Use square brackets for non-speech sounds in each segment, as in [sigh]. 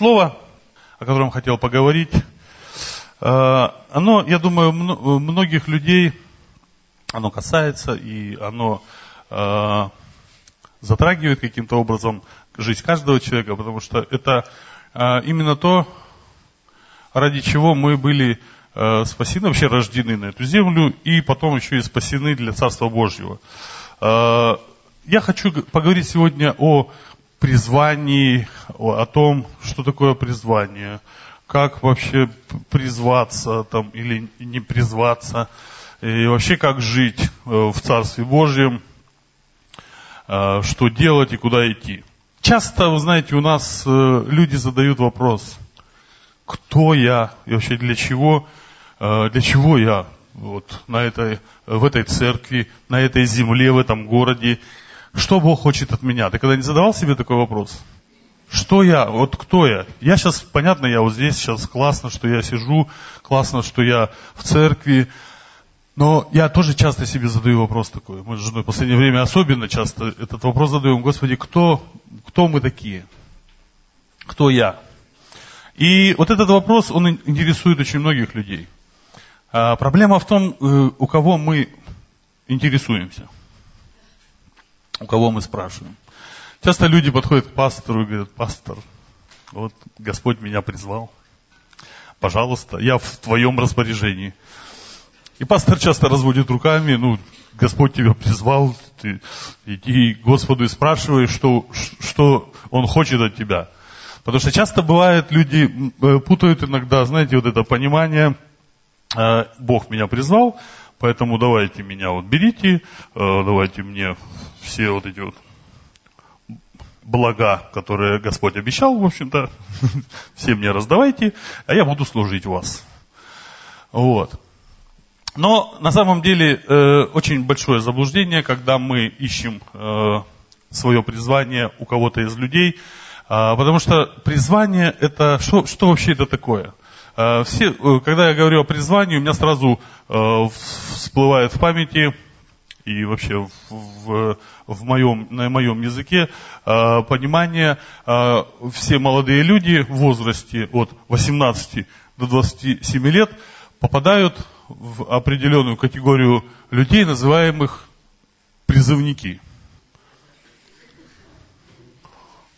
Слово, о котором хотел поговорить, э, оно, я думаю, многих людей, оно касается и оно э, затрагивает каким-то образом жизнь каждого человека, потому что это э, именно то, ради чего мы были спасены, вообще рождены на эту землю, и потом еще и спасены для Царства Божьего. Я хочу поговорить сегодня о призвании, о том, что такое призвание, как вообще призваться там или не призваться, и вообще как жить э, в Царстве Божьем, э, что делать и куда идти. Часто, вы знаете, у нас э, люди задают вопрос, кто я и вообще для чего, для чего я вот на этой, в этой церкви, на этой земле, в этом городе, что Бог хочет от меня? Ты когда не задавал себе такой вопрос? Что я? Вот кто я? Я сейчас, понятно, я вот здесь, сейчас классно, что я сижу, классно, что я в церкви, но я тоже часто себе задаю вопрос такой. Мы с женой в последнее время особенно часто этот вопрос задаем. Господи, кто, кто мы такие? Кто я? И вот этот вопрос, он интересует очень многих людей. А проблема в том, э, у кого мы интересуемся – у кого мы спрашиваем. Часто люди подходят к пастору и говорят, пастор, вот Господь меня призвал, пожалуйста, я в твоем распоряжении. И пастор часто разводит руками, ну, Господь тебя призвал, ты иди Господу и спрашивай, что, что Он хочет от тебя. Потому что часто бывает, люди э, путают иногда, знаете, вот это понимание, э, Бог меня призвал, Поэтому давайте меня вот берите, э, давайте мне все вот эти вот блага, которые Господь обещал, в общем-то, [laughs] все мне раздавайте, а я буду служить вас. Вот. Но на самом деле э, очень большое заблуждение, когда мы ищем э, свое призвание у кого-то из людей, э, потому что призвание это что, что вообще это такое? Э, все, э, когда я говорю о призвании, у меня сразу э, всплывает в памяти и вообще в, в моем, на моем языке понимание, все молодые люди в возрасте от 18 до 27 лет попадают в определенную категорию людей, называемых призывники –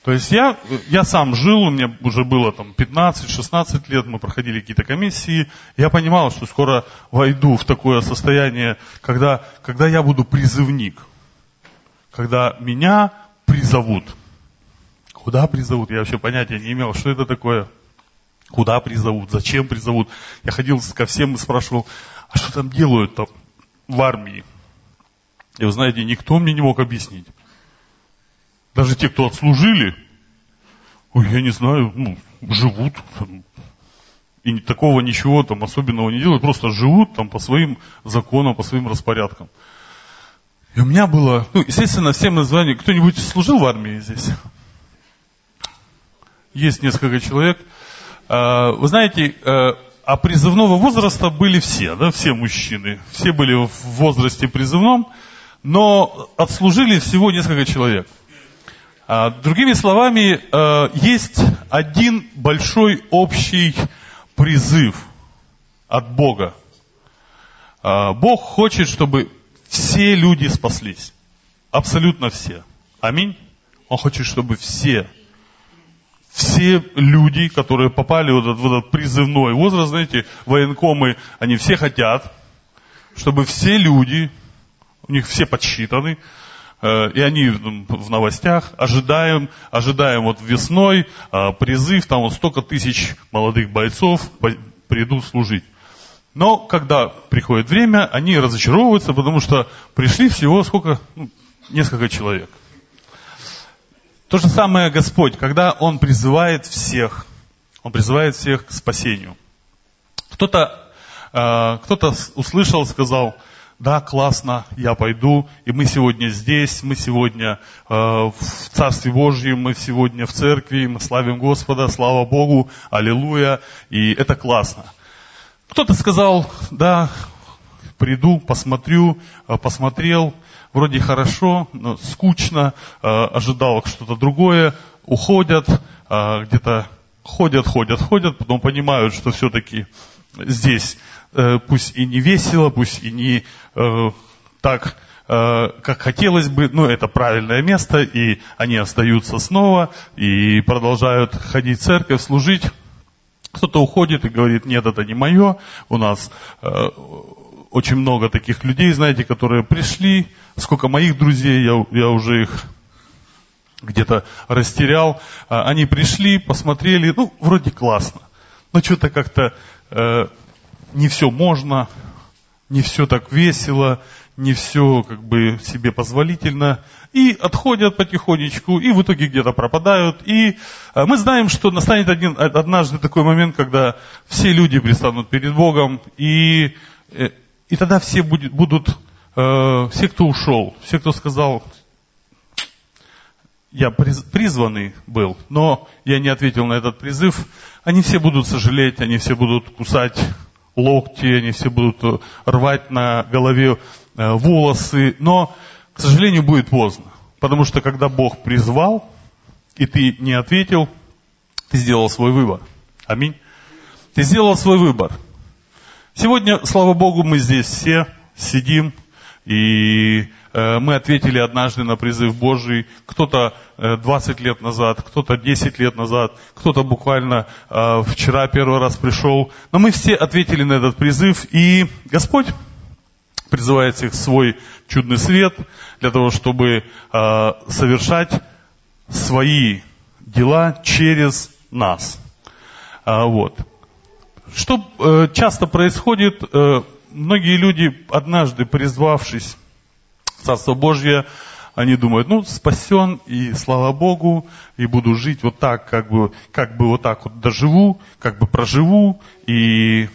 то есть я, я сам жил, у меня уже было там 15-16 лет, мы проходили какие-то комиссии. Я понимал, что скоро войду в такое состояние, когда, когда я буду призывник. Когда меня призовут. Куда призовут? Я вообще понятия не имел, что это такое. Куда призовут, зачем призовут. Я ходил ко всем и спрашивал, а что там делают там в армии? И вы знаете, никто мне не мог объяснить. Даже те, кто отслужили, ой, я не знаю, ну, живут, там, и такого ничего там особенного не делают, просто живут там по своим законам, по своим распорядкам. И у меня было, ну, естественно, всем название, кто-нибудь служил в армии здесь? Есть несколько человек. А, вы знаете, э, а призывного возраста были все, да, все мужчины. Все были в возрасте призывном, но отслужили всего несколько человек – другими словами, э, есть один большой общий призыв от Бога. А, Бог хочет, чтобы все люди спаслись. Абсолютно все. Аминь. Он хочет, чтобы все, все люди, которые попали в этот, в этот призывной возраст, знаете, военкомы, они все хотят, чтобы все люди, у них все подсчитаны, и они в новостях, ожидаем, ожидаем вот весной а, призыв, там вот столько тысяч молодых бойцов придут служить. Но когда приходит время, они разочаровываются, потому что пришли всего сколько? Ну, несколько человек. То же самое Господь, когда Он призывает всех, Он призывает всех к спасению. Кто-то э, кто услышал, сказал, да, классно, я пойду, и мы сегодня здесь, мы сегодня э, в Царстве Божьем, мы сегодня в церкви, мы славим Господа, слава Богу, аллилуйя, и это классно. Кто-то сказал, да, приду, посмотрю, э, посмотрел, вроде хорошо, но скучно, э, ожидал что-то другое, уходят, э, где-то ходят, ходят, ходят, потом понимают, что все-таки здесь пусть и не весело, пусть и не э, так, э, как хотелось бы, но это правильное место, и они остаются снова и продолжают ходить в церковь, служить. Кто-то уходит и говорит, нет, это не мое, у нас э, очень много таких людей, знаете, которые пришли, сколько моих друзей, я, я уже их где-то растерял. А, они пришли, посмотрели, ну, вроде классно, но что-то как-то э, не все можно, не все так весело, не все как бы себе позволительно, и отходят потихонечку, и в итоге где-то пропадают. И э, мы знаем, что настанет один, однажды такой момент, когда все люди пристанут перед Богом, и, э, и тогда все будет, будут, э, все, кто ушел, все, кто сказал, я призванный был, но я не ответил на этот призыв, они все будут сожалеть, они все будут кусать локти, они все будут э, рвать на голове э, волосы, но, к сожалению, будет поздно. Потому что когда Бог призвал, и ты не ответил, ты сделал свой выбор. Аминь. Ты сделал свой выбор. Сегодня, слава Богу, мы здесь все сидим, и мы ответили однажды на призыв Божий, кто-то 20 э, лет назад, кто-то 10 лет назад, кто-то буквально э, вчера первый раз пришел. Но мы все ответили на этот призыв, и Господь призывает всех в свой чудный свет для того, чтобы совершать свои дела через нас. Вот. Что часто происходит, многие люди, однажды призвавшись Царство Божье, они думают, ну, спасен, и слава Богу, и буду жить вот так, как бы, как бы вот так вот доживу, как бы проживу, и,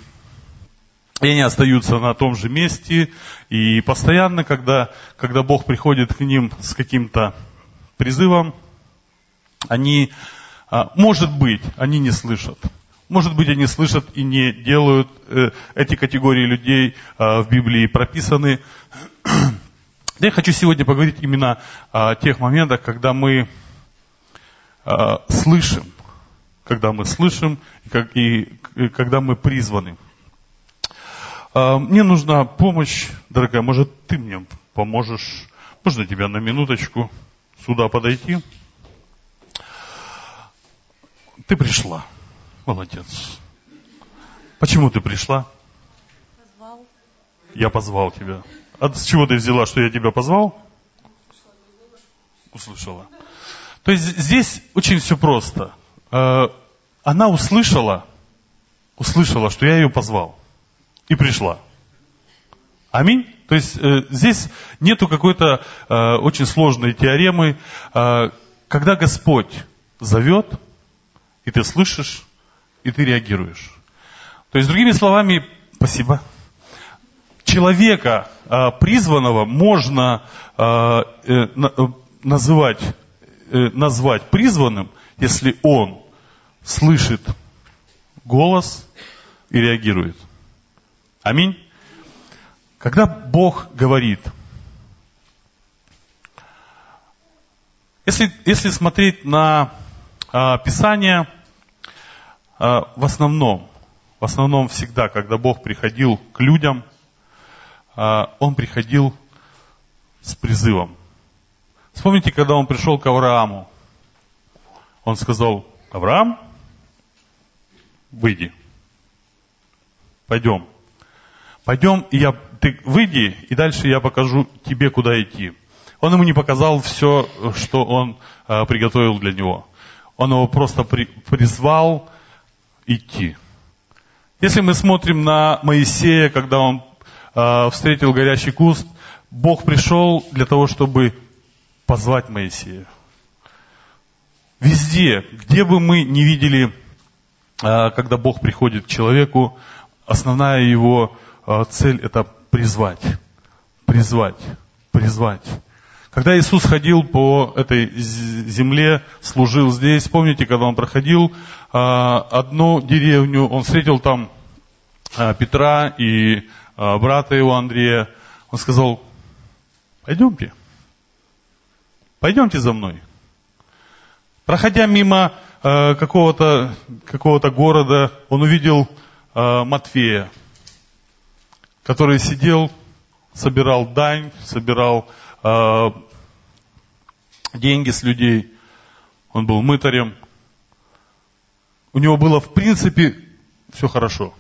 и они остаются на том же месте, и постоянно, когда, когда Бог приходит к ним с каким-то призывом, они, а, может быть, они не слышат. Может быть, они слышат и не делают. Э, эти категории людей а, в Библии прописаны. Я хочу сегодня поговорить именно о тех моментах, когда мы э, слышим, когда мы слышим и, как, и, и когда мы призваны. Э, мне нужна помощь, дорогая, может ты мне поможешь, можно тебя на минуточку сюда подойти? Ты пришла, молодец. Почему ты пришла? Позвал. Я позвал тебя. А с чего ты взяла, что я тебя позвал? Услышала. То есть здесь очень все просто. Э, она услышала, услышала, что я ее позвал. И пришла. Аминь. То есть э, здесь нету какой-то э, очень сложной теоремы. Когда Господь зовет, и ты слышишь, и ты реагируешь. То есть, другими словами, спасибо человека а, призванного можно а, э, называть, э, назвать призванным, если он слышит голос и реагирует. Аминь. Когда Бог говорит, если, если смотреть на а, Писание, а, в основном, в основном всегда, когда Бог приходил к людям – он приходил с призывом. Вспомните, когда он пришел к Аврааму, он сказал, Авраам, выйди, пойдем. Пойдем, и я, ты выйди, и дальше я покажу тебе, куда идти. Он ему не показал все, что он а, приготовил для него. Он его просто при, призвал идти. Если мы смотрим на Моисея, когда он э, встретил горящий куст, Бог пришел для того, чтобы позвать Моисея. Везде, где бы мы не видели, э, когда Бог приходит к человеку, основная его э, цель это призвать, призвать, призвать. Когда Иисус ходил по этой земле, служил здесь, помните, когда он проходил одну деревню, он встретил там Петра и а, брата его Андрея, он сказал, пойдемте, пойдемте за мной. Проходя мимо э, какого-то какого города, он увидел э, Матфея, который сидел, собирал дань, собирал э, деньги с людей. Он был мытарем. У него было в принципе все хорошо.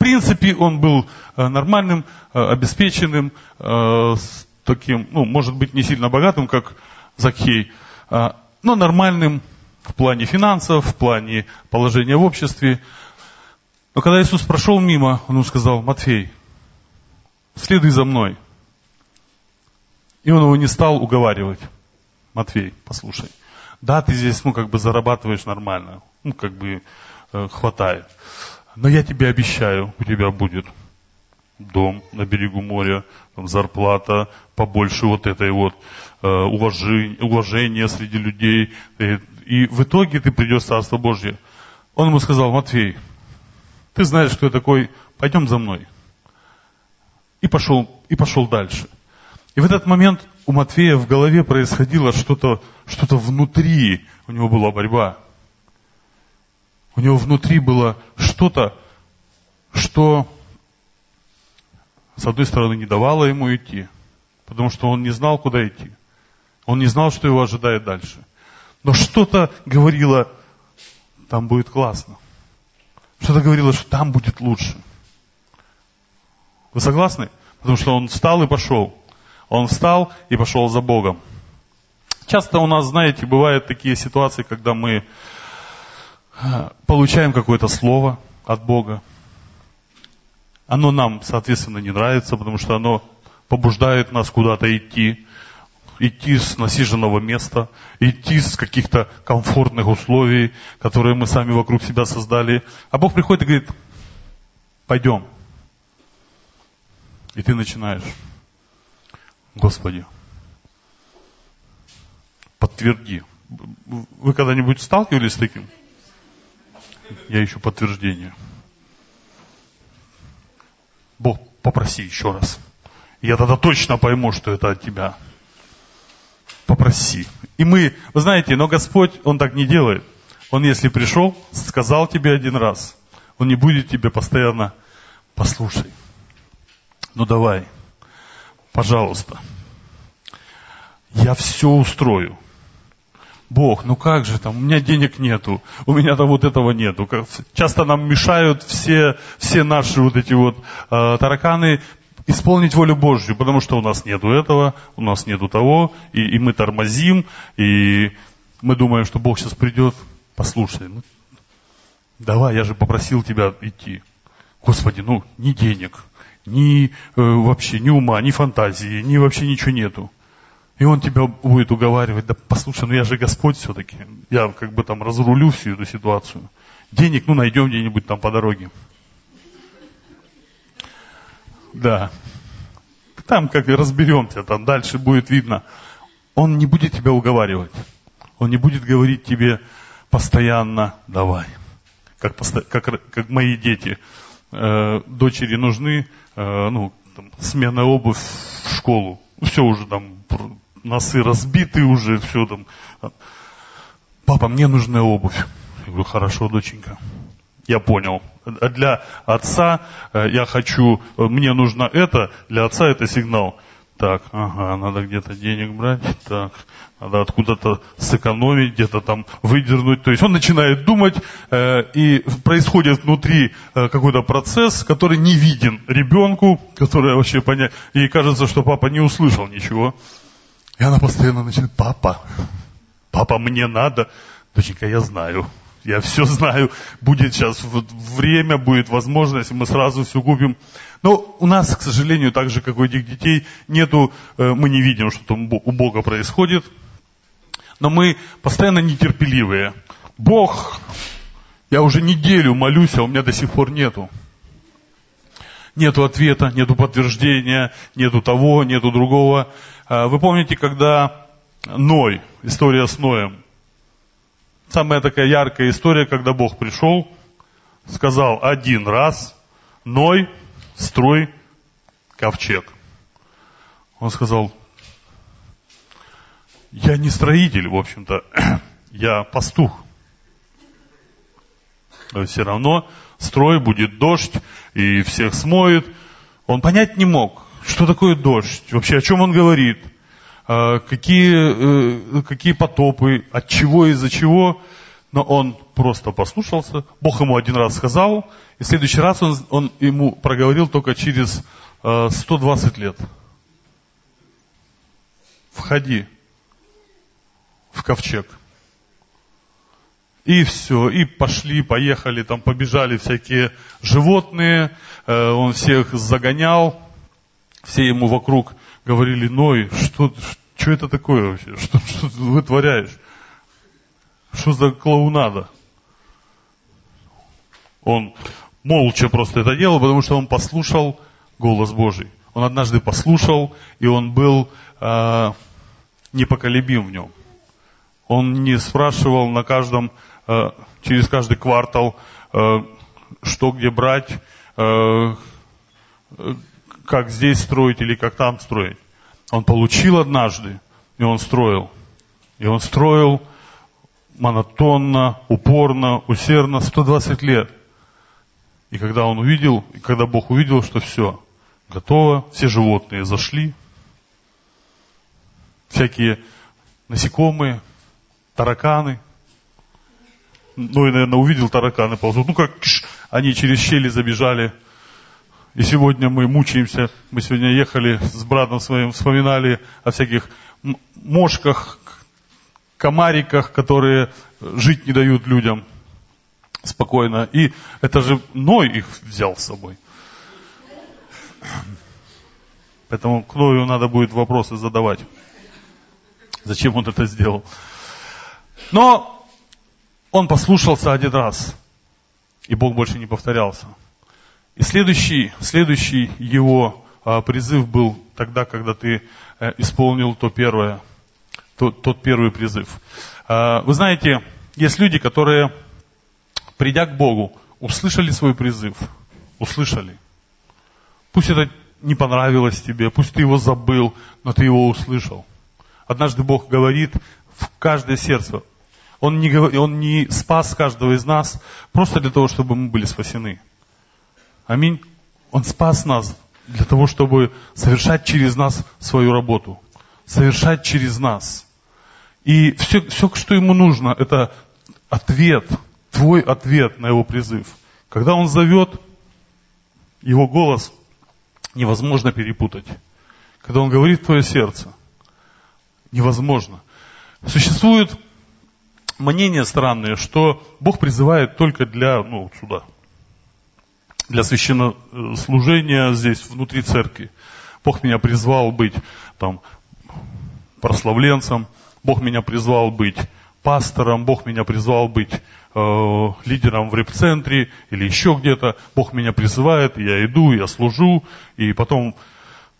Принципе, он был э, нормальным, э, обеспеченным, э, таким, ну, может быть, не сильно богатым, как Закхей, но нормальным в плане финансов, в плане положения в обществе. Но когда Иисус прошел мимо, он ему сказал, Матфей, следуй за мной. И он его не стал уговаривать. Матвей, послушай, да, ты здесь, ну, как бы зарабатываешь нормально, ну, как бы э, хватает. Но я тебе обещаю, у тебя будет дом на берегу моря, там зарплата побольше вот этой вот э, уважения, уважения среди людей. И, и в итоге ты придешь в Царство Божье. Он ему сказал, Матвей, ты знаешь, кто я такой, пойдем за мной. И пошел, и пошел дальше. И в этот момент у Матфея в голове происходило что-то, что-то внутри, у него была борьба. У него внутри было что-то, что с одной стороны не давало ему идти, потому что он не знал, куда идти. Он не знал, что его ожидает дальше. Но что-то говорило, там будет классно. Что-то говорило, что там будет лучше. Вы согласны? Потому что он встал и пошел. Он встал и пошел за Богом. Часто у нас, знаете, бывают такие ситуации, когда мы получаем какое-то слово от Бога. Оно нам, соответственно, не нравится, потому что оно побуждает нас куда-то идти, идти с насиженного места, идти с каких-то комфортных условий, которые мы сами вокруг себя создали. А Бог приходит и говорит, пойдем. И ты начинаешь. Господи, подтверди. Вы когда-нибудь сталкивались с таким? Я ищу подтверждение. Бог, попроси еще раз. Я тогда точно пойму, что это от тебя. Попроси. И мы, вы знаете, но Господь, Он так не делает. Он, если пришел, сказал тебе один раз, Он не будет тебе постоянно, послушай, ну давай, пожалуйста, я все устрою. Бог, ну как же там, у меня денег нету, у меня там вот этого нету. Часто нам мешают все, все наши вот эти вот э, тараканы исполнить волю Божью, потому что у нас нету этого, у нас нету того, и, и мы тормозим, и мы думаем, что Бог сейчас придет, послушай, ну, давай, я же попросил тебя идти. Господи, ну, ни денег, ни э, вообще, ни ума, ни фантазии, ни вообще ничего нету. И он тебя будет уговаривать, да послушай, ну я же Господь все-таки, я как бы там разрулю всю эту ситуацию. Денег, ну найдем где-нибудь там по дороге. Да. Там как и разберемся, там дальше будет видно. Он не будет тебя уговаривать. Он не будет говорить тебе постоянно, давай. Как, как, как мои дети. Э, дочери нужны, э, ну, там, смена обувь в школу. Все уже там носы разбиты уже, все там. Папа, мне нужна обувь. Я говорю, хорошо, доченька. Я понял. Для отца э, я хочу, э, мне нужно это, для отца это сигнал. Так, ага, надо где-то денег брать, так, надо откуда-то сэкономить, где-то там выдернуть. То есть он начинает думать, э, и происходит внутри э, какой-то процесс, который не виден ребенку, который вообще понять. И кажется, что папа не услышал ничего. И она постоянно начинает, папа, папа, мне надо. Доченька, я знаю, я все знаю. Будет сейчас время, будет возможность, мы сразу все купим. Но у нас, к сожалению, так же, как у этих детей, нету, э, мы не видим, что там у Бога происходит. Но мы постоянно нетерпеливые. Бог, я уже неделю молюсь, а у меня до сих пор нету. Нету ответа, нету подтверждения, нету того, нету другого. А, вы помните, когда Ной, история с Ноем, самая такая яркая история, когда Бог пришел, сказал один раз, Ной, строй ковчег. Он сказал, я не строитель, в общем-то, [clears throat] я пастух. Все равно строй, будет дождь, и всех смоет. Он понять не мог, что такое дождь, вообще о чем он говорит, а, какие, э, какие потопы, от чего, из-за чего. Но он просто послушался. Бог ему один раз сказал, и в следующий раз он, он ему проговорил только через 120 э, лет. Входи в ковчег. И все, и пошли, поехали, там побежали всякие животные, э, он всех загонял, все ему вокруг говорили, Ной, что, что это такое вообще, что, что ты вытворяешь, что за клоунада? Он молча просто это делал, потому что он послушал голос Божий. Он однажды послушал, и он был э, непоколебим в нем. Он не спрашивал на каждом Э, через каждый квартал, э, что где брать, э, как здесь строить или как там строить. Он получил однажды, и он строил. И он строил монотонно, упорно, усердно, 120 лет. И когда он увидел, и когда Бог увидел, что все, готово, все животные зашли, всякие насекомые, тараканы – ну и, наверное, увидел тараканы ползут. Ну как они через щели забежали. И сегодня мы мучаемся. Мы сегодня ехали с братом своим, вспоминали о всяких мошках, комариках, которые жить не дают людям спокойно. И это же Ной их взял с собой. Поэтому к Ною надо будет вопросы задавать. Зачем он это сделал? Но он послушался один раз, и Бог больше не повторялся. И следующий, следующий его а, призыв был тогда, когда ты а, исполнил то первое, то, тот первый призыв. А, вы знаете, есть люди, которые, придя к Богу, услышали свой призыв, услышали. Пусть это не понравилось тебе, пусть ты его забыл, но ты его услышал. Однажды Бог говорит в каждое сердце, он не, он не спас каждого из нас просто для того, чтобы мы были спасены. Аминь. Он спас нас для того, чтобы совершать через нас свою работу. Совершать через нас. И все, все, что ему нужно, это ответ, твой ответ на его призыв. Когда он зовет, его голос невозможно перепутать. Когда он говорит твое сердце, невозможно. Существует мнение странное, что Бог призывает только для, ну, сюда, для священнослужения здесь, внутри церкви. Бог меня призвал быть там прославленцем, Бог меня призвал быть пастором, Бог меня призвал быть э, лидером в реп-центре или еще где-то. Бог меня призывает, я иду, я служу, и потом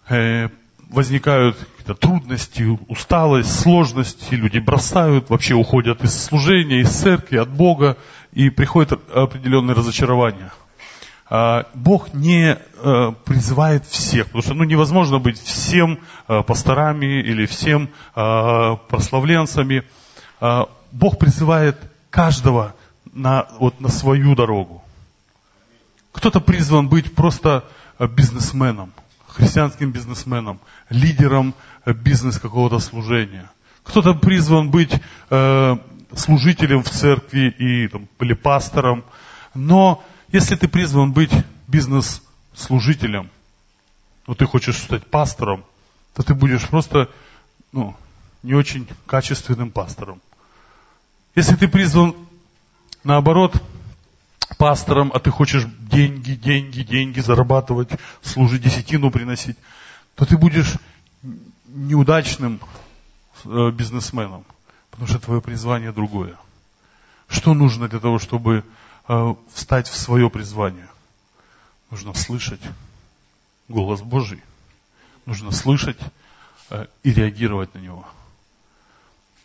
э, возникают какие-то трудности, усталость, сложности, люди бросают, вообще уходят из служения, из церкви, от Бога, и приходит определенное разочарование. А, Бог не э, призывает всех, потому что ну, невозможно быть всем э, пасторами или всем э, прославленцами. А, Бог призывает каждого на, вот, на свою дорогу. Кто-то призван быть просто бизнесменом, христианским бизнесменом, лидером бизнес какого-то служения. Кто-то призван быть э, служителем в церкви и, там, или пастором. Но если ты призван быть бизнес-служителем, но ты хочешь стать пастором, то ты будешь просто ну, не очень качественным пастором. Если ты призван, наоборот, пастором, а ты хочешь деньги, деньги, деньги зарабатывать, служить, десятину приносить, то ты будешь неудачным э, бизнесменом, потому что твое призвание другое. Что нужно для того, чтобы встать в свое призвание? Нужно слышать голос Божий. Нужно слышать э, и реагировать на него.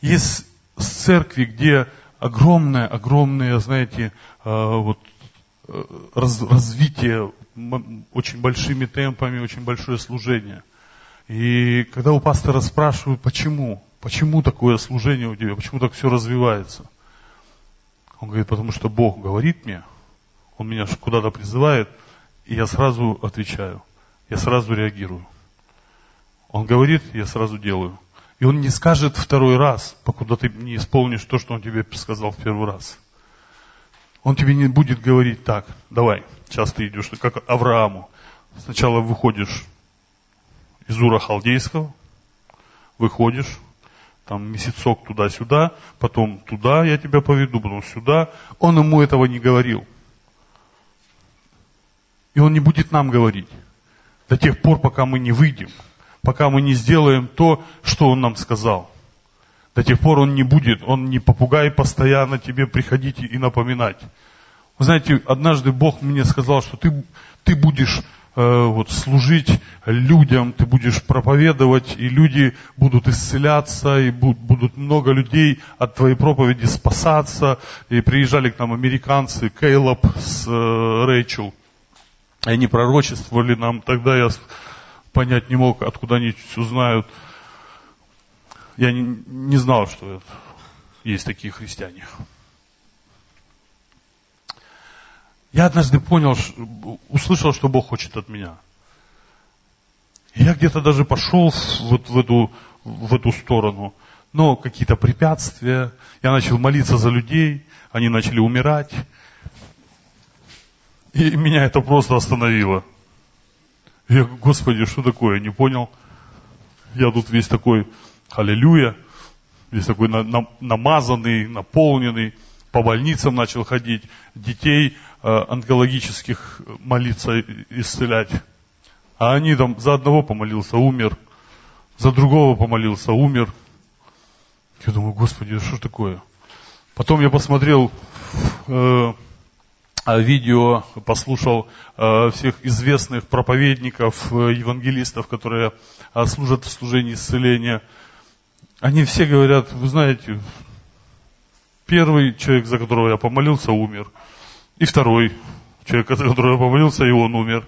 Есть церкви, где огромное, огромное, знаете, вот раз, развитие очень большими темпами, очень большое служение. И когда у пастора спрашивают, почему, почему такое служение у тебя, почему так все развивается, он говорит, потому что Бог говорит мне, Он меня куда-то призывает, и я сразу отвечаю. Я сразу реагирую. Он говорит, я сразу делаю. И он не скажет второй раз, покуда ты не исполнишь то, что он тебе сказал в первый раз. Он тебе не будет говорить так, давай, сейчас ты идешь, как Аврааму. Сначала выходишь из Ура Халдейского, выходишь, там месяцок туда-сюда, потом туда я тебя поведу, потом сюда. Он ему этого не говорил. И он не будет нам говорить до тех пор, пока мы не выйдем, пока мы не сделаем то, что он нам сказал. До тех пор он не будет, он не попугай постоянно тебе приходить и напоминать. Вы знаете, однажды Бог мне сказал, что ты, ты будешь вот, служить людям, ты будешь проповедовать, и люди будут исцеляться, и будут много людей от твоей проповеди спасаться. И приезжали к нам американцы, Кейлоп с э, Рэйчел. Они пророчествовали нам. Тогда я понять не мог, откуда они все знают. Я не, не знал, что есть такие христиане. Я однажды понял, услышал, что Бог хочет от меня. я где-то даже пошел вот в эту, в эту сторону. Но какие-то препятствия. Я начал молиться за людей. Они начали умирать. И меня это просто остановило. Я, Господи, что такое? Не понял. Я тут весь такой, аллилуйя, весь такой намазанный, наполненный по больницам начал ходить, детей онкологических молиться, исцелять. А они там за одного помолился, умер, за другого помолился, умер. Я думаю, Господи, что такое? Потом я посмотрел э, видео, послушал э, всех известных проповедников, э, евангелистов, которые э, служат в служении исцеления. Они все говорят, вы знаете, Первый человек, за которого я помолился, умер. И второй человек, я помолился, и он умер.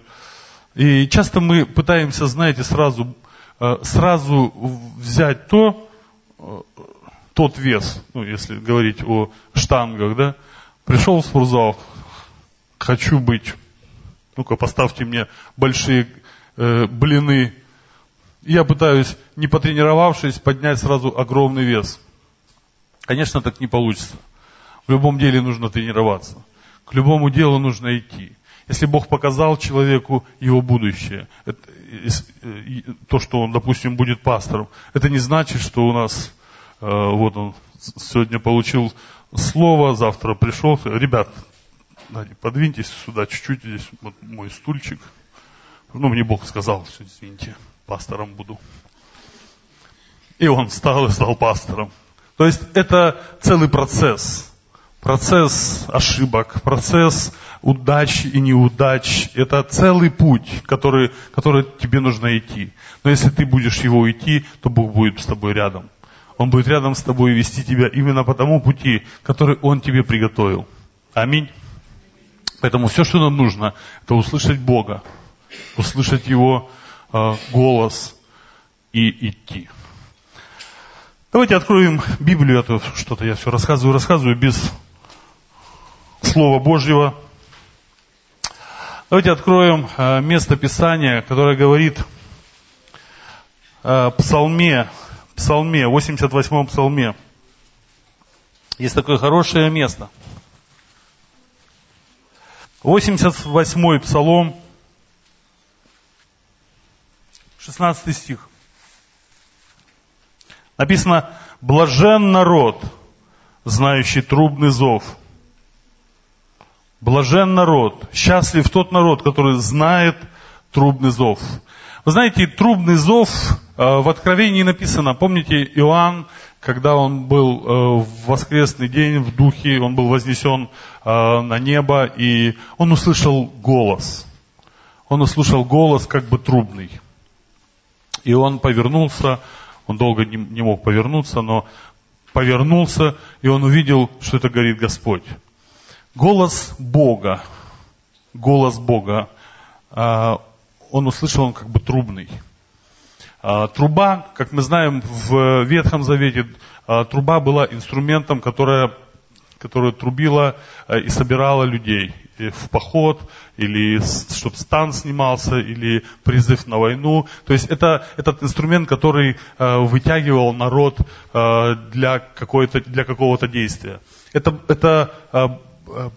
И часто мы пытаемся, знаете, сразу, э, сразу взять то, э, тот вес, ну, если говорить о штангах, да, пришел в спортзал, хочу быть, ну-ка поставьте мне большие э, блины. Я пытаюсь, не потренировавшись, поднять сразу огромный вес. Конечно, так не получится. В любом деле нужно тренироваться. К любому делу нужно идти. Если Бог показал человеку его будущее, это, э, то, что он, допустим, будет пастором, это не значит, что у нас, э, вот он сегодня получил слово, завтра пришел, ребят, подвиньтесь сюда чуть-чуть, здесь вот мой стульчик. Ну, мне Бог сказал, что, извините, пастором буду. И он встал и стал пастором. То есть это целый процесс. Процесс ошибок, процесс удач и неудач. Это целый путь, который, который тебе нужно идти. Но если ты будешь его идти, то Бог будет с тобой рядом. Он будет рядом с тобой и вести тебя именно по тому пути, который Он тебе приготовил. Аминь. Поэтому все, что нам нужно, это услышать Бога, услышать Его э, голос и идти. Давайте откроем Библию, а что-то я все рассказываю, рассказываю без Слова Божьего. Давайте откроем э, место Писания, которое говорит псалме, псалме, 88-м псалме. Есть такое хорошее место. 88-й псалом, 16 стих. Написано, блажен народ, знающий трубный зов. Блажен народ, счастлив тот народ, который знает трубный зов. Вы знаете, трубный зов э, в Откровении написано, помните, Иоанн, когда он был э, в воскресный день в духе, он был вознесен э, на небо, и он услышал голос. Он услышал голос как бы трубный. И он повернулся, он долго не, мог повернуться, но повернулся, и он увидел, что это говорит Господь. Голос Бога, голос Бога, а, он услышал, он как бы трубный. А, труба, как мы знаем, в Ветхом Завете, а, труба была инструментом, которая которая трубила и собирала людей в поход, или чтобы стан снимался, или призыв на войну. То есть это этот инструмент, который вытягивал народ для, для какого-то действия. Это, это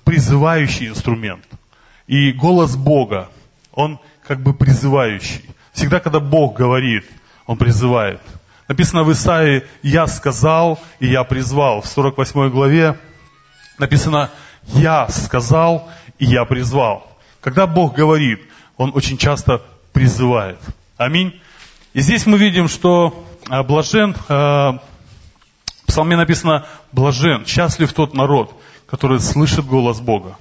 призывающий инструмент. И голос Бога, он как бы призывающий. Всегда, когда Бог говорит, Он призывает. Написано в Исаии, «Я сказал, и я призвал». В 48 главе написано, «Я сказал, и я призвал». Когда Бог говорит, Он очень часто призывает. Аминь. И здесь мы видим, что а, блажен, а, в псалме написано, блажен, счастлив тот народ, который слышит голос Бога,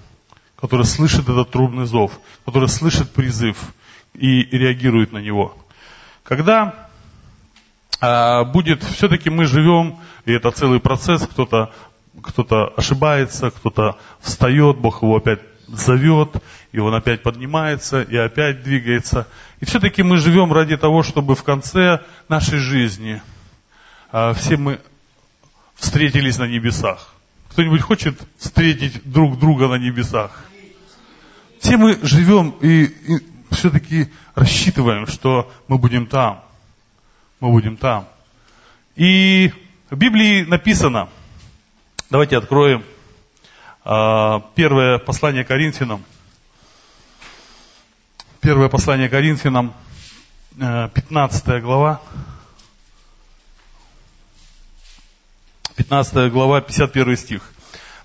который слышит этот трубный зов, который слышит призыв и реагирует на него. Когда а, будет, все-таки мы живем, и это целый процесс, кто-то кто ошибается, кто-то встает, Бог его опять зовет, и он опять поднимается, и опять двигается. И все-таки мы живем ради того, чтобы в конце нашей жизни а, все мы встретились на небесах. Кто-нибудь хочет встретить друг друга на небесах? Все мы живем и, и все-таки рассчитываем, что мы будем там мы будем там. И в Библии написано, давайте откроем а, первое послание Коринфянам. Первое послание Коринфянам, 15 э, глава. 15 глава, 51 стих.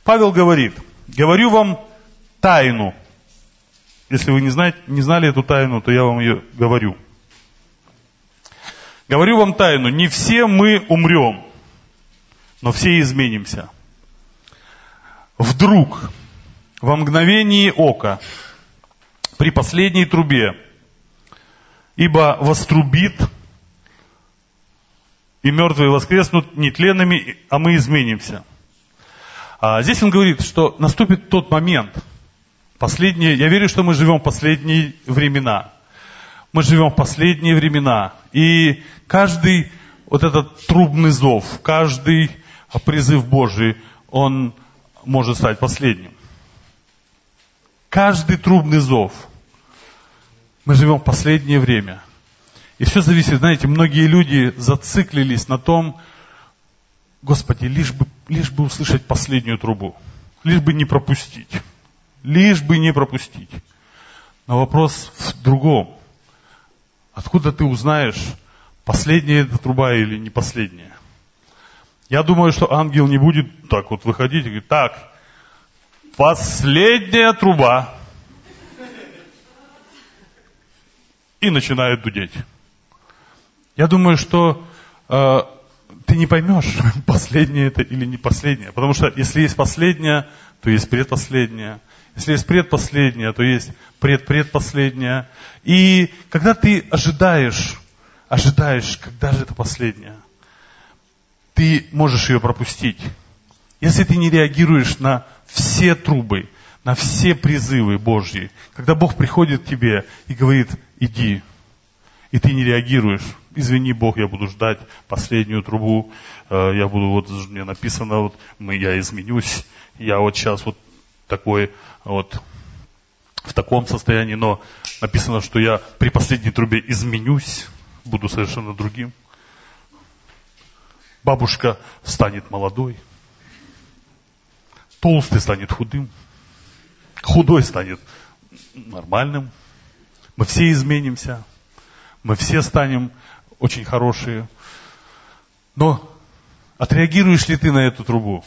Павел говорит, говорю вам тайну. Если вы не, знаете, не знали эту тайну, то я вам ее говорю. Говорю вам тайну, не все мы умрем, но все изменимся. Вдруг, во мгновении ока, при последней трубе, ибо вострубит, и мертвые воскреснут нетленными, а мы изменимся. А здесь он говорит, что наступит тот момент, последние, я верю, что мы живем в последние времена. Мы живем в последние времена. И каждый вот этот трубный зов, каждый призыв Божий, он может стать последним. Каждый трубный зов. Мы живем в последнее время. И все зависит, знаете, многие люди зациклились на том, Господи, лишь бы, лишь бы услышать последнюю трубу, лишь бы не пропустить, лишь бы не пропустить. Но вопрос в другом. Откуда ты узнаешь, последняя эта труба или не последняя? Я думаю, что ангел не будет так вот выходить и говорить, так, последняя труба. И начинает дудеть. Я думаю, что э, ты не поймешь, [laughs] последняя это или не последняя. Потому что если есть последняя, то есть предпоследняя. Если есть предпоследняя, то есть предпредпоследняя. И когда ты ожидаешь, ожидаешь, когда же это последняя, ты можешь ее пропустить. Если ты не реагируешь на все трубы, на все призывы Божьи, когда Бог приходит к тебе и говорит, иди, и ты не реагируешь, извини, Бог, я буду ждать последнюю трубу, э, я буду, вот мне написано, вот, я изменюсь, я вот сейчас вот такой вот в таком состоянии, но написано, что я при последней трубе изменюсь, буду совершенно другим. Бабушка станет молодой, толстый станет худым, худой станет нормальным. Мы все изменимся, мы все станем очень хорошие. Но отреагируешь ли ты на эту трубу?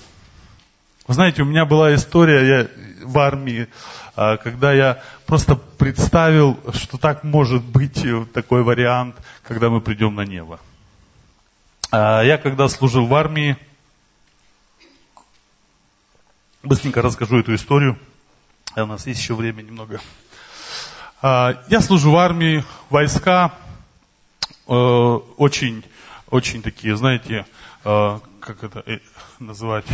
Вы знаете, у меня была история я в армии, а, когда я просто представил, что так может быть э, такой вариант, когда мы придем на небо. А, я когда служил в армии, быстренько расскажу эту историю, у нас есть еще время немного. А, я служу в армии, войска, э, очень, очень такие, знаете, э, как это называть,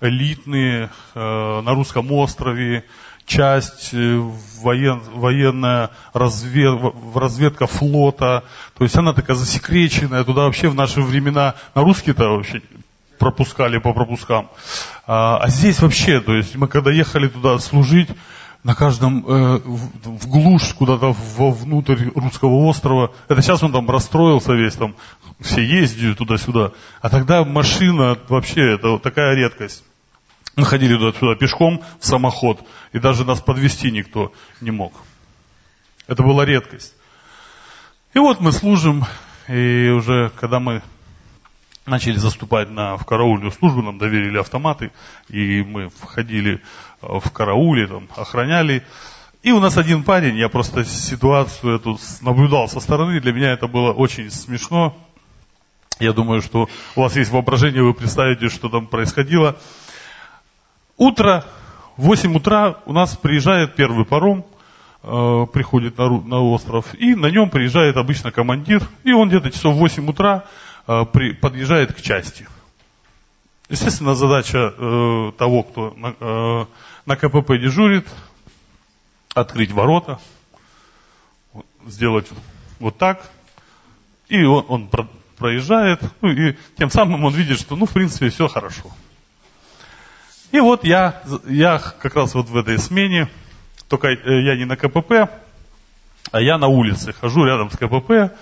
элитные э, на русском острове, часть э, воен, военная развед, разведка флота. То есть она такая засекреченная, туда вообще в наши времена, на русский-то вообще пропускали по пропускам. А, а здесь вообще, то есть мы когда ехали туда служить, на каждом, э, в, в глушь куда-то вовнутрь русского острова. Это сейчас он там расстроился весь, там все ездили туда-сюда. А тогда машина вообще, это вот такая редкость. Мы ходили туда-сюда пешком в самоход, и даже нас подвести никто не мог. Это была редкость. И вот мы служим, и уже когда мы начали заступать на, в караульную службу, нам доверили автоматы, и мы входили в карауле, там, охраняли. И у нас один парень, я просто ситуацию эту наблюдал со стороны, для меня это было очень смешно. Я думаю, что у вас есть воображение, вы представите, что там происходило. Утро, в 8 утра у нас приезжает первый паром, э, приходит на, на остров, и на нем приезжает обычно командир, и он где-то часов в 8 утра Э, при, подъезжает к части. Естественно, задача э, того, кто э, на КПП дежурит, открыть ворота, сделать вот так, и он, он про, проезжает, ну и тем самым он видит, что, ну, в принципе, все хорошо. И вот я, я как раз вот в этой смене, только э, я не на КПП, а я на улице, хожу рядом с КПП,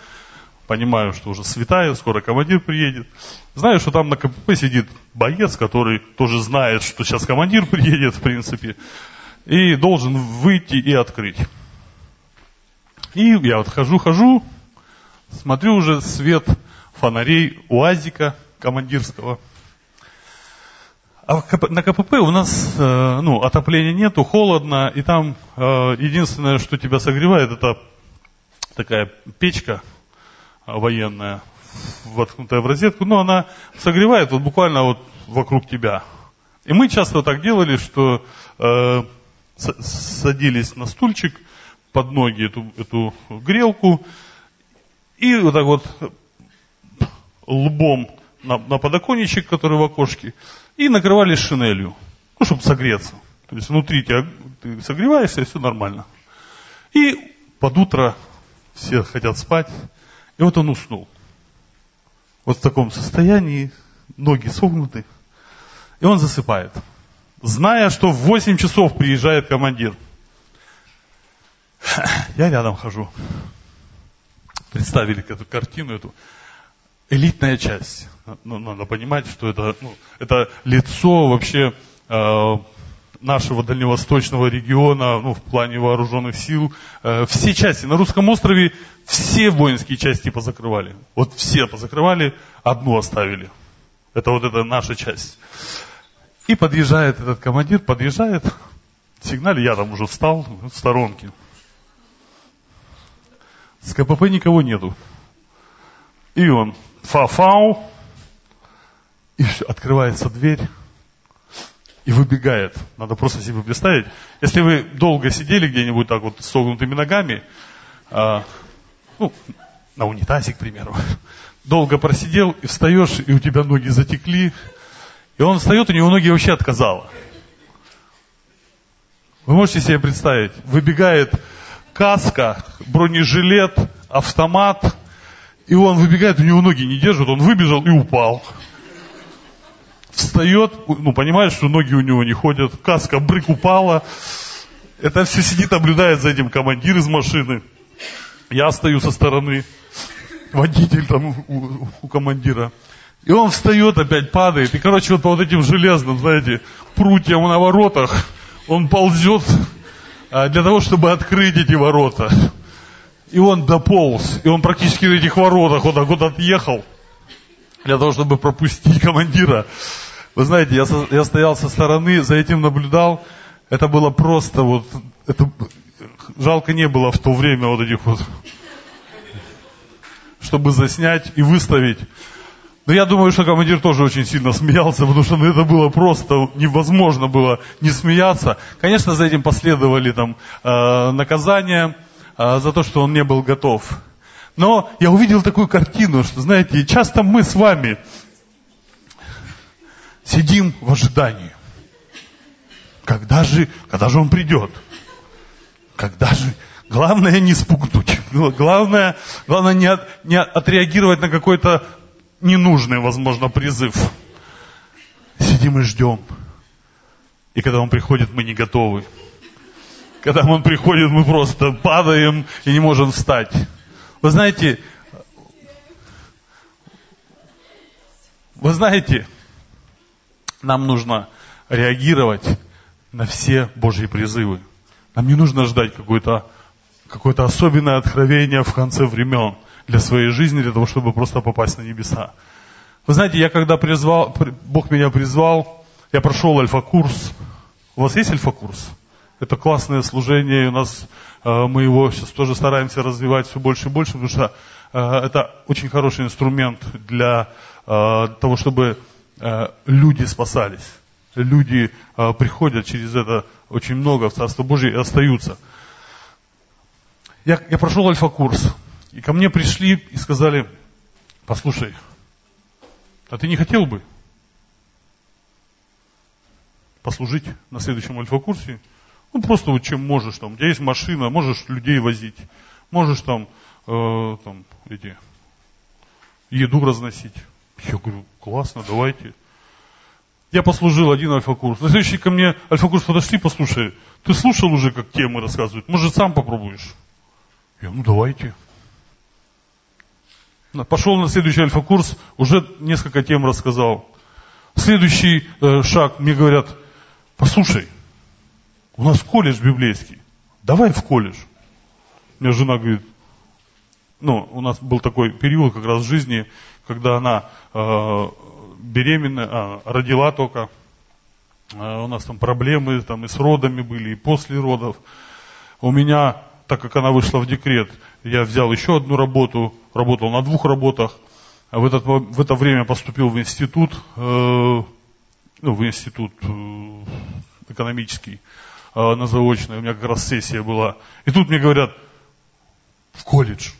понимаю, что уже светает, скоро командир приедет. Знаю, что там на КПП сидит боец, который тоже знает, что сейчас командир [laughs] приедет, в принципе, и должен выйти и открыть. И я вот хожу-хожу, смотрю уже свет фонарей УАЗика командирского. А на КПП у нас э, ну, отопления нету, холодно, и там э, единственное, что тебя согревает, это такая печка военная, воткнутая в розетку, но она согревает вот буквально вот вокруг тебя. И мы часто так делали, что э, садились на стульчик под ноги эту, эту грелку и вот так вот лбом на, на подоконничек, который в окошке, и накрывались шинелью, ну, чтобы согреться. То есть внутри тебя ты согреваешься, и все нормально. И под утро все хотят спать, и вот он уснул. Вот в таком состоянии, ноги согнуты. И он засыпает. Зная, что в 8 часов приезжает командир. Я рядом хожу. Представили эту картину, эту элитная часть. Надо понимать, что это, ну, это лицо вообще э, нашего дальневосточного региона, ну, в плане вооруженных сил. Э, все части на русском острове, все воинские части позакрывали. Вот все позакрывали, одну оставили. Это вот эта наша часть. И подъезжает этот командир, подъезжает, сигнале, я там уже встал в сторонке. С КПП никого нету. И он фа-фау, и открывается дверь, и выбегает. Надо просто себе представить. Если вы долго сидели где-нибудь так вот согнутыми ногами, а, ну, на унитазе, к примеру, [laughs] долго просидел, и встаешь, и у тебя ноги затекли, и он встает, у него ноги вообще отказало. Вы можете себе представить, выбегает каска, бронежилет, автомат, и он выбегает, у него ноги не держат, он выбежал и упал встает, ну, понимает, что ноги у него не ходят, каска брык упала. Это все сидит, наблюдает за этим командир из машины. Я стою со стороны, водитель там у, у командира. И он встает, опять падает. И, короче, вот по вот этим железным, знаете, прутьям на воротах он ползет а, для того, чтобы открыть эти ворота. И он дополз. И он практически на этих воротах вот так вот отъехал для того, чтобы пропустить командира. Вы знаете, я, со, я стоял со стороны, за этим наблюдал. Это было просто вот, это жалко не было в то время вот этих вот, чтобы заснять и выставить. Но я думаю, что командир тоже очень сильно смеялся, потому что ну, это было просто невозможно было не смеяться. Конечно, за этим последовали там э, наказания э, за то, что он не был готов. Но я увидел такую картину, что, знаете, часто мы с вами сидим в ожидании. Когда же, когда же он придет? Когда же? Главное не спугнуть. Главное, главное не, от, не отреагировать на какой-то ненужный, возможно, призыв. сидим и ждем. И когда Он приходит, мы не готовы. Когда Он приходит, мы просто падаем и не можем встать. Вы знаете, вы знаете, нам нужно реагировать на все Божьи призывы. Нам не нужно ждать какое-то какое особенное откровение в конце времен для своей жизни, для того, чтобы просто попасть на небеса. Вы знаете, я когда призвал, Бог меня призвал, я прошел альфа-курс. У вас есть альфа-курс? Это классное служение, у нас мы его сейчас тоже стараемся развивать все больше и больше, потому что э, это очень хороший инструмент для э, того, чтобы люди спасались. Люди приходят через это очень много в Царство Божие и остаются. Я, я прошел альфа-курс, и ко мне пришли и сказали, послушай, а ты не хотел бы послужить на следующем альфа-курсе? Ну, просто вот чем можешь там. У тебя есть машина, можешь людей возить, можешь там, э, там эти, еду разносить. Я говорю, классно, давайте. Я послужил один альфа-курс. На следующий ко мне альфа-курс подошли, послушай, ты слушал уже, как темы рассказывают, может, сам попробуешь? Я, ну, давайте. Пошел на следующий альфа-курс, уже несколько тем рассказал. Следующий э, шаг, мне говорят, послушай, у нас колледж библейский, давай в колледж. У меня жена говорит, ну, у нас был такой период как раз в жизни, когда она э, беременна, а, родила только, э, у нас там проблемы там и с родами были, и после родов. У меня так как она вышла в декрет, я взял еще одну работу, работал на двух работах. А в, этот, в это время поступил в институт, э, ну, в институт э, экономический, на заочный. У меня как раз сессия была. И тут мне говорят, в колледж.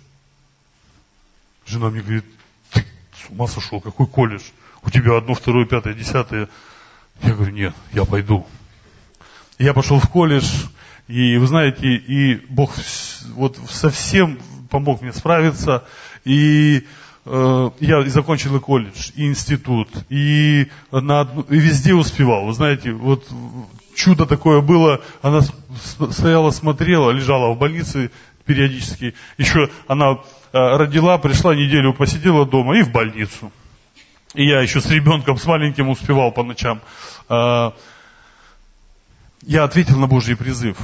Жена мне говорит, ты с ума сошел, какой колледж? У тебя одно, второе, пятое, десятое. Я говорю, нет, я пойду. Я пошел в колледж, и вы знаете, и Бог вот совсем помог мне справиться. И э, я закончил и колледж, и институт, и, на, и везде успевал. Вы знаете, вот чудо такое было. Она стояла, смотрела, лежала в больнице периодически. Еще она э, родила, пришла неделю, посидела дома и в больницу. И я еще с ребенком, с маленьким успевал по ночам. Э, я ответил на Божий призыв.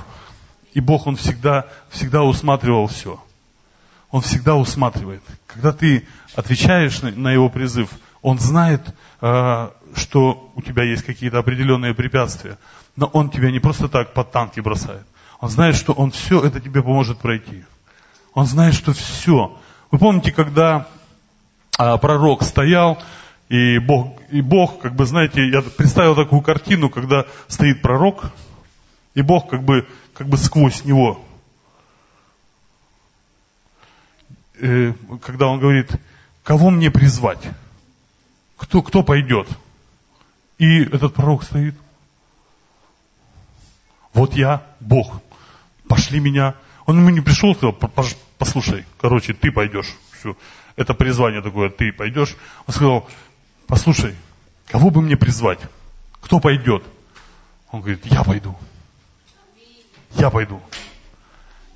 И Бог, Он всегда, всегда усматривал все. Он всегда усматривает. Когда ты отвечаешь на, Его призыв, Он знает, э, что у тебя есть какие-то определенные препятствия. Но Он тебя не просто так под танки бросает. Он знает, что Он все это тебе поможет пройти. Он знает, что все. Вы помните, когда э, пророк стоял, и Бог, и Бог, как бы, знаете, я представил такую картину, когда стоит пророк, и Бог как бы, как бы сквозь него. Э, когда он говорит, кого мне призвать? Кто, кто пойдет? И этот пророк стоит. Вот я, Бог, пошли меня. Он ему не пришел, сказал, послушай, короче, ты пойдешь. Все. Это призвание такое, ты пойдешь. Он сказал, послушай, кого бы мне призвать? Кто пойдет? Он говорит, я пойду. Я пойду.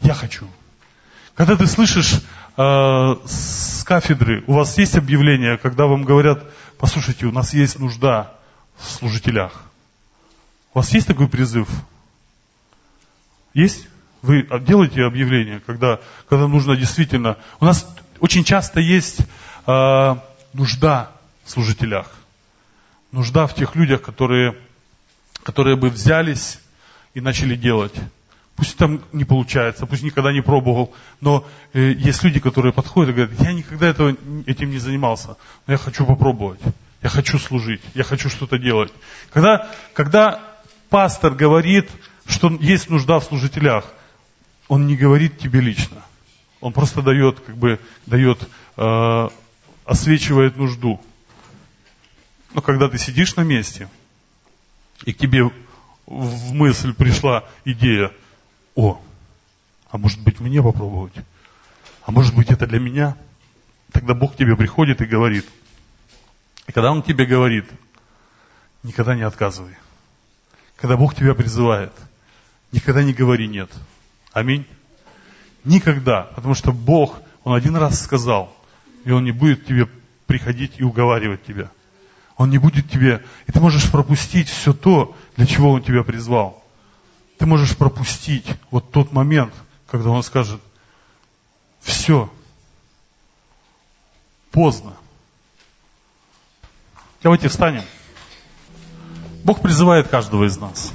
Я хочу. Когда ты слышишь э, с кафедры, у вас есть объявление, когда вам говорят, послушайте, у нас есть нужда в служителях. У вас есть такой призыв? Есть? Вы делаете объявление, когда, когда нужно действительно... У нас очень часто есть э, нужда в служителях. Нужда в тех людях, которые, которые бы взялись и начали делать. Пусть там не получается, пусть никогда не пробовал, но э, есть люди, которые подходят и говорят, я никогда этого, этим не занимался, но я хочу попробовать, я хочу служить, я хочу что-то делать. Когда, когда пастор говорит, что есть нужда в служителях, он не говорит тебе лично. Он просто дает, как бы, дает, э, освечивает нужду. Но когда ты сидишь на месте, и к тебе в мысль пришла идея, о, а может быть мне попробовать? А может быть это для меня? Тогда Бог тебе приходит и говорит. И когда Он тебе говорит, никогда не отказывай. Когда Бог тебя призывает, никогда не говори нет. Аминь. Никогда. Потому что Бог, Он один раз сказал, и Он не будет тебе приходить и уговаривать тебя. Он не будет тебе, и ты можешь пропустить все то, для чего Он тебя призвал. Ты можешь пропустить вот тот момент, когда Он скажет, все, поздно. Давайте встанем. Бог призывает каждого из нас.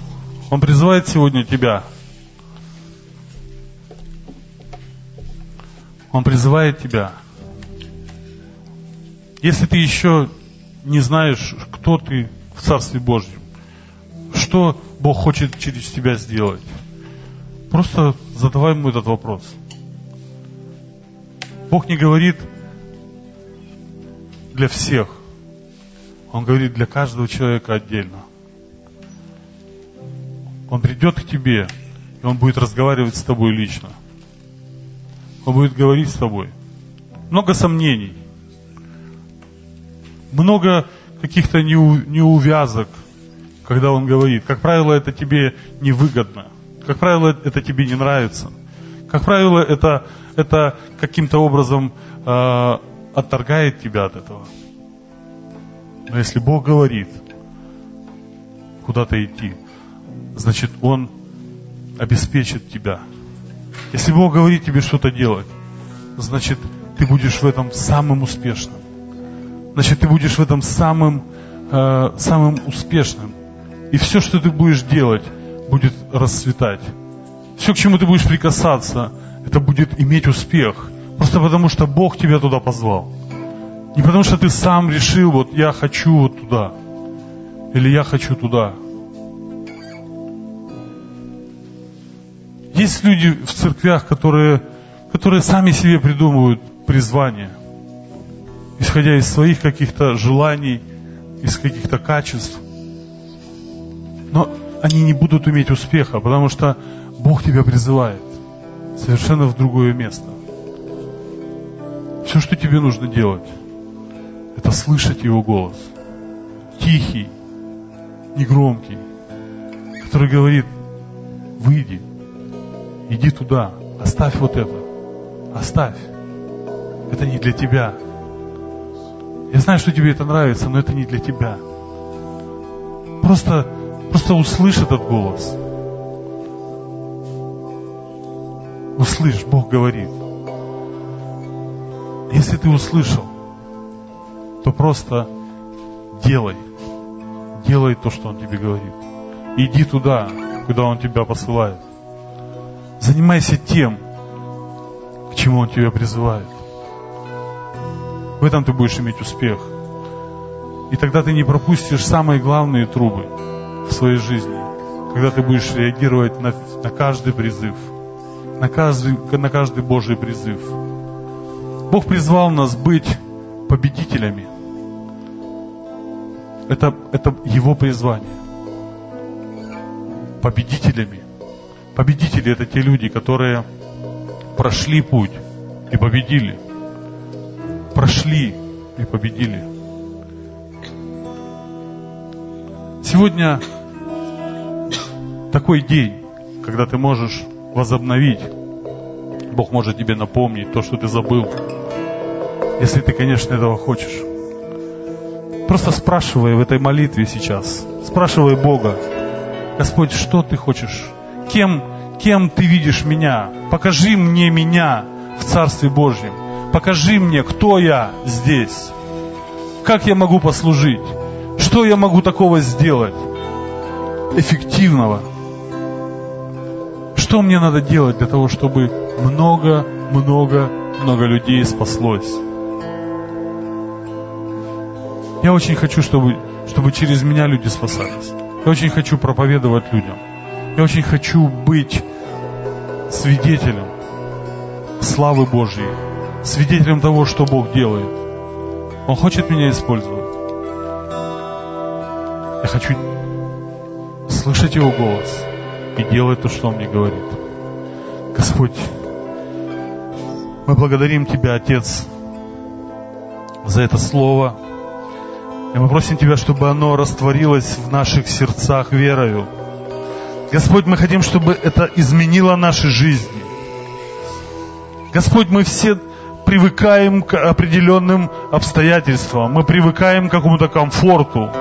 Он призывает сегодня тебя. Он призывает тебя. Если ты еще не знаешь, кто ты в Царстве Божьем, что Бог хочет через тебя сделать, просто задавай ему этот вопрос. Бог не говорит для всех. Он говорит для каждого человека отдельно. Он придет к тебе, и он будет разговаривать с тобой лично. Он будет говорить с тобой. Много сомнений много каких-то неувязок, когда он говорит. Как правило, это тебе невыгодно. Как правило, это тебе не нравится. Как правило, это, это каким-то образом э, отторгает тебя от этого. Но если Бог говорит куда-то идти, значит, Он обеспечит тебя. Если Бог говорит тебе что-то делать, значит, ты будешь в этом самым успешным значит, ты будешь в этом самым, э, самым успешным. И все, что ты будешь делать, будет расцветать. Все, к чему ты будешь прикасаться, это будет иметь успех. Просто потому, что Бог тебя туда позвал. Не потому, что ты сам решил, вот я хочу вот туда. Или я хочу туда. Есть люди в церквях, которые, которые сами себе придумывают призвание – исходя из своих каких-то желаний, из каких-то качеств. Но они не будут иметь успеха, потому что Бог тебя призывает совершенно в другое место. Все, что тебе нужно делать, это слышать Его голос. Тихий, негромкий, который говорит, иди туда, оставь вот это, оставь. Это не для тебя, я знаю, что тебе это нравится, но это не для тебя. Просто, просто услышь этот голос. Услышь, Бог говорит. Если ты услышал, то просто делай. Делай то, что Он тебе говорит. Иди туда, куда Он тебя посылает. Занимайся тем, к чему Он тебя призывает. В этом ты будешь иметь успех. И тогда ты не пропустишь самые главные трубы в своей жизни, когда ты будешь реагировать на, на каждый призыв, на каждый, на каждый Божий призыв. Бог призвал нас быть победителями. Это, это Его призвание. Победителями. Победители это те люди, которые прошли путь и победили прошли и победили. Сегодня такой день, когда ты можешь возобновить. Бог может тебе напомнить то, что ты забыл. Если ты, конечно, этого хочешь. Просто спрашивай в этой молитве сейчас. Спрашивай Бога. Господь, что ты хочешь? Кем, кем ты видишь меня? Покажи мне меня в Царстве Божьем покажи мне, кто я здесь, как я могу послужить, что я могу такого сделать эффективного, что мне надо делать для того, чтобы много, много, много людей спаслось. Я очень хочу, чтобы, чтобы через меня люди спасались. Я очень хочу проповедовать людям. Я очень хочу быть свидетелем славы Божьей свидетелем того, что Бог делает. Он хочет меня использовать. Я хочу слышать Его голос и делать то, что Он мне говорит. Господь, мы благодарим Тебя, Отец, за это слово. И мы просим Тебя, чтобы оно растворилось в наших сердцах верою. Господь, мы хотим, чтобы это изменило наши жизни. Господь, мы все привыкаем к определенным обстоятельствам, мы привыкаем к какому-то комфорту,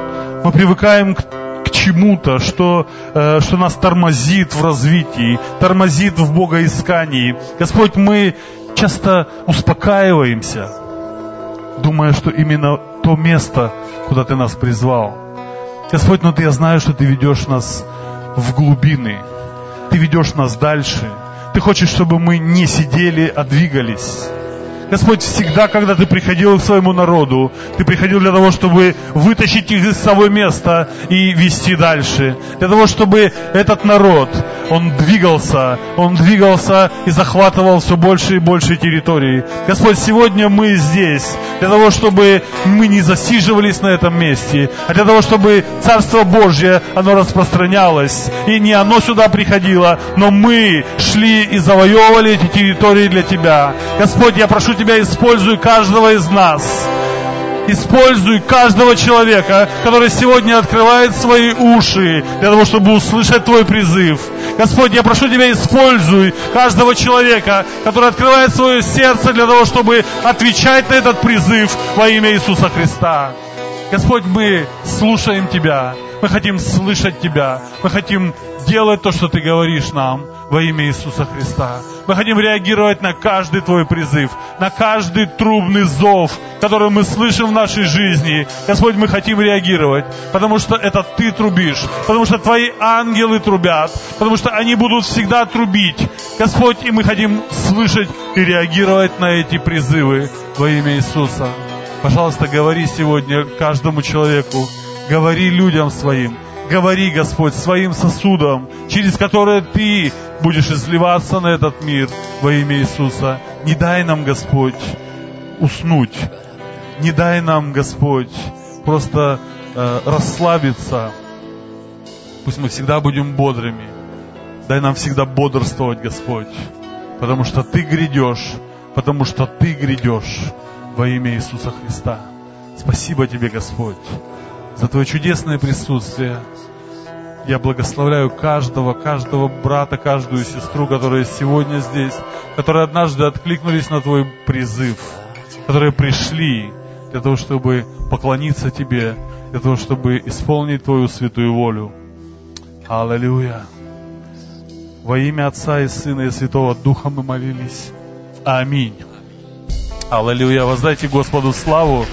мы привыкаем к, к чему-то, что, э, что нас тормозит в развитии, тормозит в богоискании. Господь, мы часто успокаиваемся, думая, что именно то место, куда Ты нас призвал. Господь, но Ты, я знаю, что Ты ведешь нас в глубины, Ты ведешь нас дальше. Ты хочешь, чтобы мы не сидели, а двигались. Господь, всегда, когда Ты приходил к своему народу, Ты приходил для того, чтобы вытащить их из того места и вести дальше. Для того, чтобы этот народ, он двигался, он двигался и захватывал все больше и больше территории. Господь, сегодня мы здесь для того, чтобы мы не засиживались на этом месте, а для того, чтобы Царство Божье, оно распространялось. И не оно сюда приходило, но мы шли и завоевывали эти территории для Тебя. Господь, я прошу Тебя, используй каждого из нас. Используй каждого человека, который сегодня открывает свои уши для того, чтобы услышать Твой призыв. Господь, я прошу Тебя, используй каждого человека, который открывает свое сердце для того, чтобы отвечать на этот призыв во имя Иисуса Христа. Господь, мы слушаем Тебя, мы хотим слышать Тебя, мы хотим делать то, что Ты говоришь нам во имя Иисуса Христа. Мы хотим реагировать на каждый Твой призыв, на каждый трубный зов, который мы слышим в нашей жизни. Господь, мы хотим реагировать, потому что это Ты трубишь, потому что Твои ангелы трубят, потому что они будут всегда трубить. Господь, и мы хотим слышать и реагировать на эти призывы во имя Иисуса. Пожалуйста, говори сегодня каждому человеку, говори людям своим, говори, Господь, своим сосудом, через которые Ты будешь изливаться на этот мир во имя Иисуса. Не дай нам, Господь, уснуть. Не дай нам, Господь, просто э, расслабиться. Пусть мы всегда будем бодрыми. Дай нам всегда бодрствовать, Господь, потому что Ты грядешь, потому что Ты грядешь во имя Иисуса Христа. Спасибо Тебе, Господь, за Твое чудесное присутствие. Я благословляю каждого, каждого брата, каждую сестру, которые сегодня здесь, которые однажды откликнулись на Твой призыв, которые пришли для того, чтобы поклониться Тебе, для того, чтобы исполнить Твою святую волю. Аллилуйя. Во имя Отца и Сына и Святого Духа мы молились. Аминь. Аллилуйя. Воздайте Господу славу.